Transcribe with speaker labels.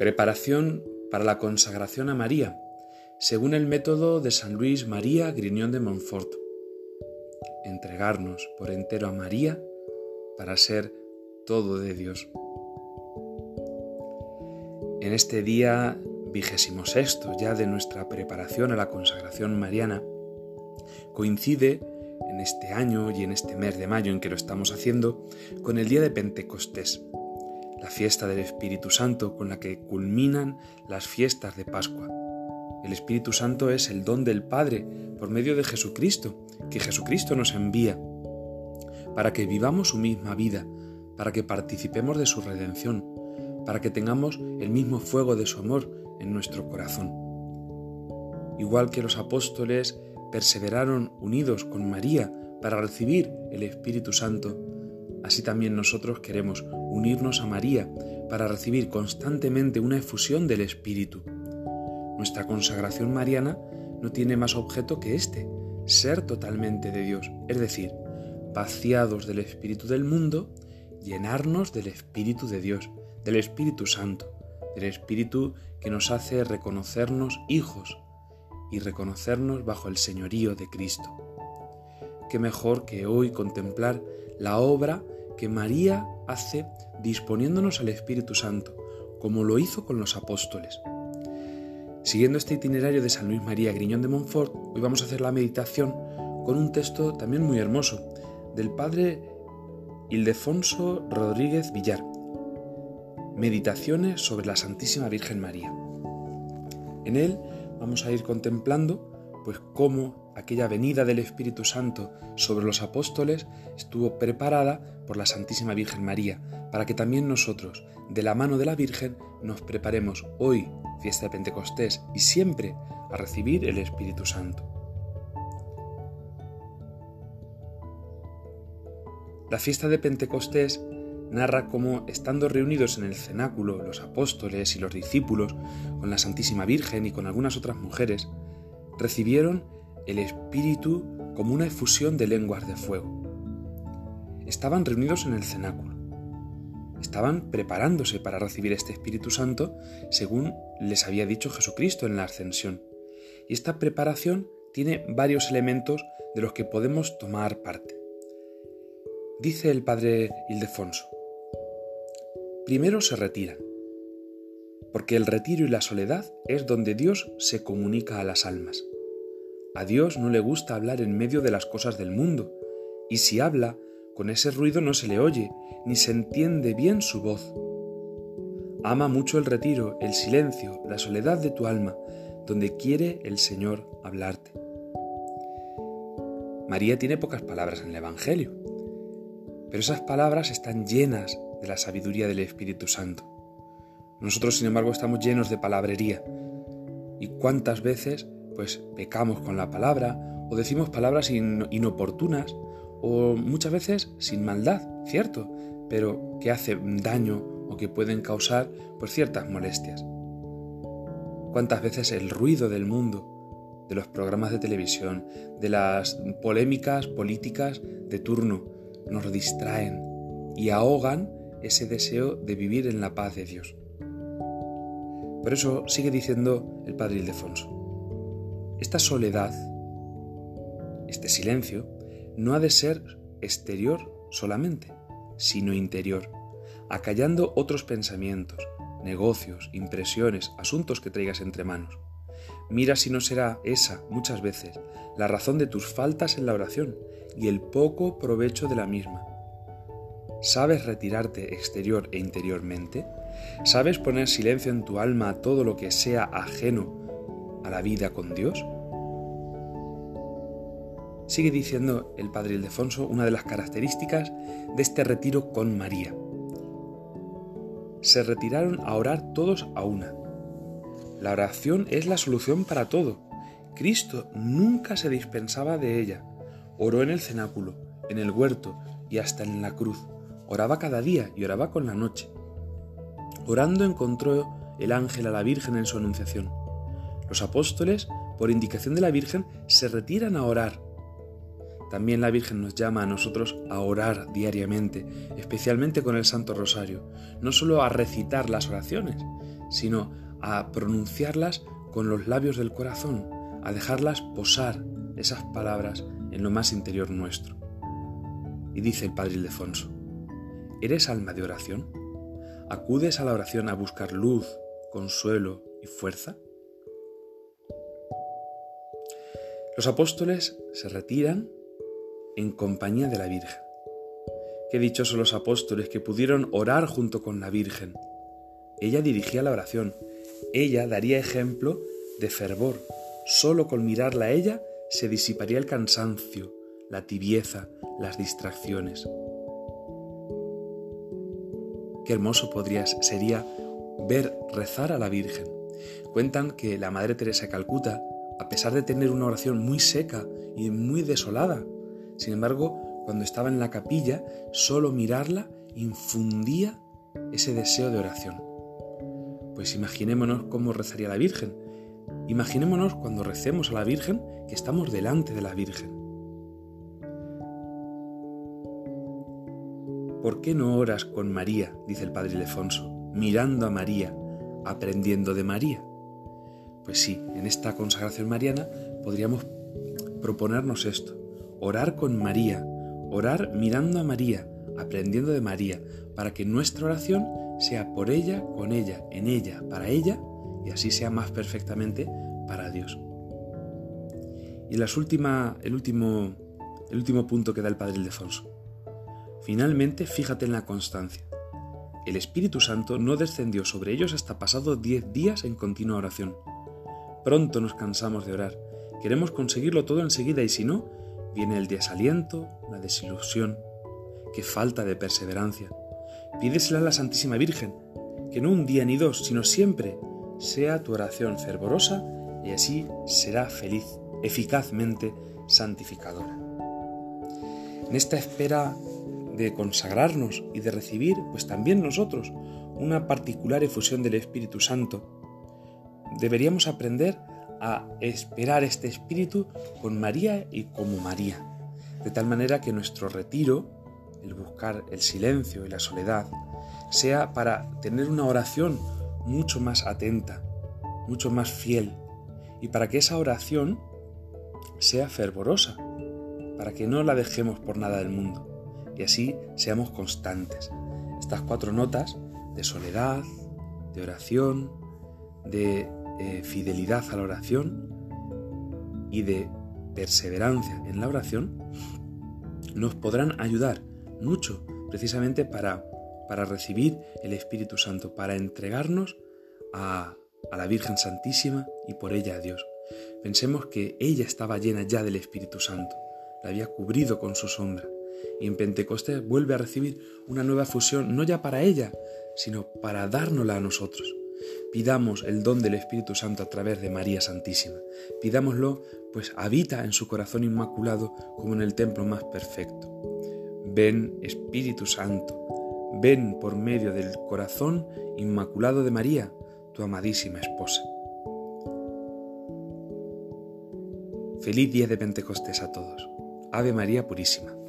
Speaker 1: Preparación para la consagración a María, según el método de San Luis María Griñón de Montfort. Entregarnos por entero a María para ser todo de Dios. En este día vigésimo sexto ya de nuestra preparación a la consagración mariana, coincide en este año y en este mes de mayo en que lo estamos haciendo con el día de Pentecostés, la fiesta del Espíritu Santo con la que culminan las fiestas de Pascua. El Espíritu Santo es el don del Padre por medio de Jesucristo, que Jesucristo nos envía, para que vivamos su misma vida, para que participemos de su redención, para que tengamos el mismo fuego de su amor en nuestro corazón. Igual que los apóstoles perseveraron unidos con María para recibir el Espíritu Santo, así también nosotros queremos unirnos a María para recibir constantemente una efusión del Espíritu. Nuestra consagración mariana no tiene más objeto que este, ser totalmente de Dios, es decir, vaciados del Espíritu del mundo, llenarnos del Espíritu de Dios, del Espíritu Santo, del Espíritu que nos hace reconocernos hijos y reconocernos bajo el señorío de Cristo. Qué mejor que hoy contemplar la obra que María hace disponiéndonos al Espíritu Santo, como lo hizo con los apóstoles. Siguiendo este itinerario de San Luis María Griñón de Montfort, hoy vamos a hacer la meditación con un texto también muy hermoso del padre Ildefonso Rodríguez Villar. Meditaciones sobre la Santísima Virgen María. En él vamos a ir contemplando pues cómo aquella venida del Espíritu Santo sobre los apóstoles estuvo preparada por la Santísima Virgen María, para que también nosotros, de la mano de la Virgen, nos preparemos hoy, fiesta de Pentecostés, y siempre a recibir el Espíritu Santo. La fiesta de Pentecostés narra cómo, estando reunidos en el cenáculo los apóstoles y los discípulos, con la Santísima Virgen y con algunas otras mujeres, recibieron el Espíritu como una efusión de lenguas de fuego. Estaban reunidos en el cenáculo. Estaban preparándose para recibir este Espíritu Santo según les había dicho Jesucristo en la ascensión. Y esta preparación tiene varios elementos de los que podemos tomar parte. Dice el padre Ildefonso, primero se retiran, porque el retiro y la soledad es donde Dios se comunica a las almas. A Dios no le gusta hablar en medio de las cosas del mundo, y si habla, con ese ruido no se le oye, ni se entiende bien su voz. Ama mucho el retiro, el silencio, la soledad de tu alma, donde quiere el Señor hablarte. María tiene pocas palabras en el Evangelio, pero esas palabras están llenas de la sabiduría del Espíritu Santo. Nosotros, sin embargo, estamos llenos de palabrería. ¿Y cuántas veces pues pecamos con la palabra o decimos palabras inoportunas o muchas veces sin maldad, cierto, pero que hacen daño o que pueden causar pues ciertas molestias? ¿Cuántas veces el ruido del mundo, de los programas de televisión, de las polémicas políticas de turno, nos distraen y ahogan ese deseo de vivir en la paz de Dios. Por eso sigue diciendo el padre Ildefonso, esta soledad, este silencio, no ha de ser exterior solamente, sino interior, acallando otros pensamientos, negocios, impresiones, asuntos que traigas entre manos. Mira si no será esa, muchas veces, la razón de tus faltas en la oración y el poco provecho de la misma. ¿Sabes retirarte exterior e interiormente? ¿Sabes poner silencio en tu alma a todo lo que sea ajeno la vida con Dios? Sigue diciendo el padre Ildefonso una de las características de este retiro con María. Se retiraron a orar todos a una. La oración es la solución para todo. Cristo nunca se dispensaba de ella. Oró en el cenáculo, en el huerto y hasta en la cruz. Oraba cada día y oraba con la noche. Orando encontró el ángel a la Virgen en su anunciación. Los apóstoles, por indicación de la Virgen, se retiran a orar. también la Virgen nos llama a nosotros a orar diariamente, especialmente con el Santo Rosario, no solo a recitar las oraciones, sino a pronunciarlas con los labios del corazón, a dejarlas posar esas palabras en lo más interior nuestro. Y dice el Padre Ildefonso, ¿eres alma de oración? ¿Acudes a la oración a buscar luz, consuelo y fuerza? Los apóstoles se retiran en compañía de la Virgen. Qué dichosos los apóstoles que pudieron orar junto con la Virgen. Ella dirigía la oración, ella daría ejemplo de fervor. Solo con mirarla a ella se disiparía el cansancio, la tibieza, las distracciones. Qué hermoso podría, sería ver rezar a la Virgen. Cuentan que la Madre Teresa de Calcuta, a pesar de tener una oración muy seca y muy desolada, sin embargo, cuando estaba en la capilla, solo mirarla infundía ese deseo de oración. Pues imaginémonos cómo rezaría la Virgen. Imaginémonos cuando recemos a la Virgen que estamos delante de la Virgen. ¿Por qué no oras con María? dice el Padre Ildefonso, mirando a María, aprendiendo de María. Pues sí, en esta consagración mariana podríamos proponernos esto, orar con María, orar mirando a María, aprendiendo de María, para que nuestra oración sea por ella, con ella, en ella, para ella, y así sea más perfectamente para Dios. Y las el, último, el último punto que da el Padre Ildefonso. Finalmente, fíjate en la constancia. El Espíritu Santo no descendió sobre ellos hasta pasado diez días en continua oración. Pronto nos cansamos de orar. Queremos conseguirlo todo enseguida y si no, Viene el desaliento, la desilusión, qué falta de perseverancia. Pídesela a la Santísima Virgen, que no un día ni dos, sino siempre sea tu oración fervorosa y así será feliz, eficazmente santificadora. En esta espera de consagrarnos y de recibir, pues también nosotros, una particular efusión del Espíritu Santo, deberíamos aprender a esperar este espíritu con María y como María, de tal manera que nuestro retiro, el buscar el silencio y la soledad, sea para tener una oración mucho más atenta, mucho más fiel, y para que esa oración sea fervorosa, para que no la dejemos por nada del mundo, y así seamos constantes. Estas cuatro notas de soledad, de oración, de fidelidad a la oración y de perseverancia en la oración nos podrán ayudar mucho precisamente para, para recibir el Espíritu Santo, para entregarnos a, a la Virgen Santísima y por ella a Dios. Pensemos que ella estaba llena ya del Espíritu Santo, la había cubrido con su sombra y en Pentecostés vuelve a recibir una nueva fusión, no ya para ella, sino para dárnosla a nosotros. Pidamos el don del Espíritu Santo a través de María Santísima. Pidámoslo, pues habita en su corazón inmaculado como en el templo más perfecto. Ven Espíritu Santo, ven por medio del corazón inmaculado de María, tu amadísima esposa. Feliz día de Pentecostés a todos. Ave María Purísima.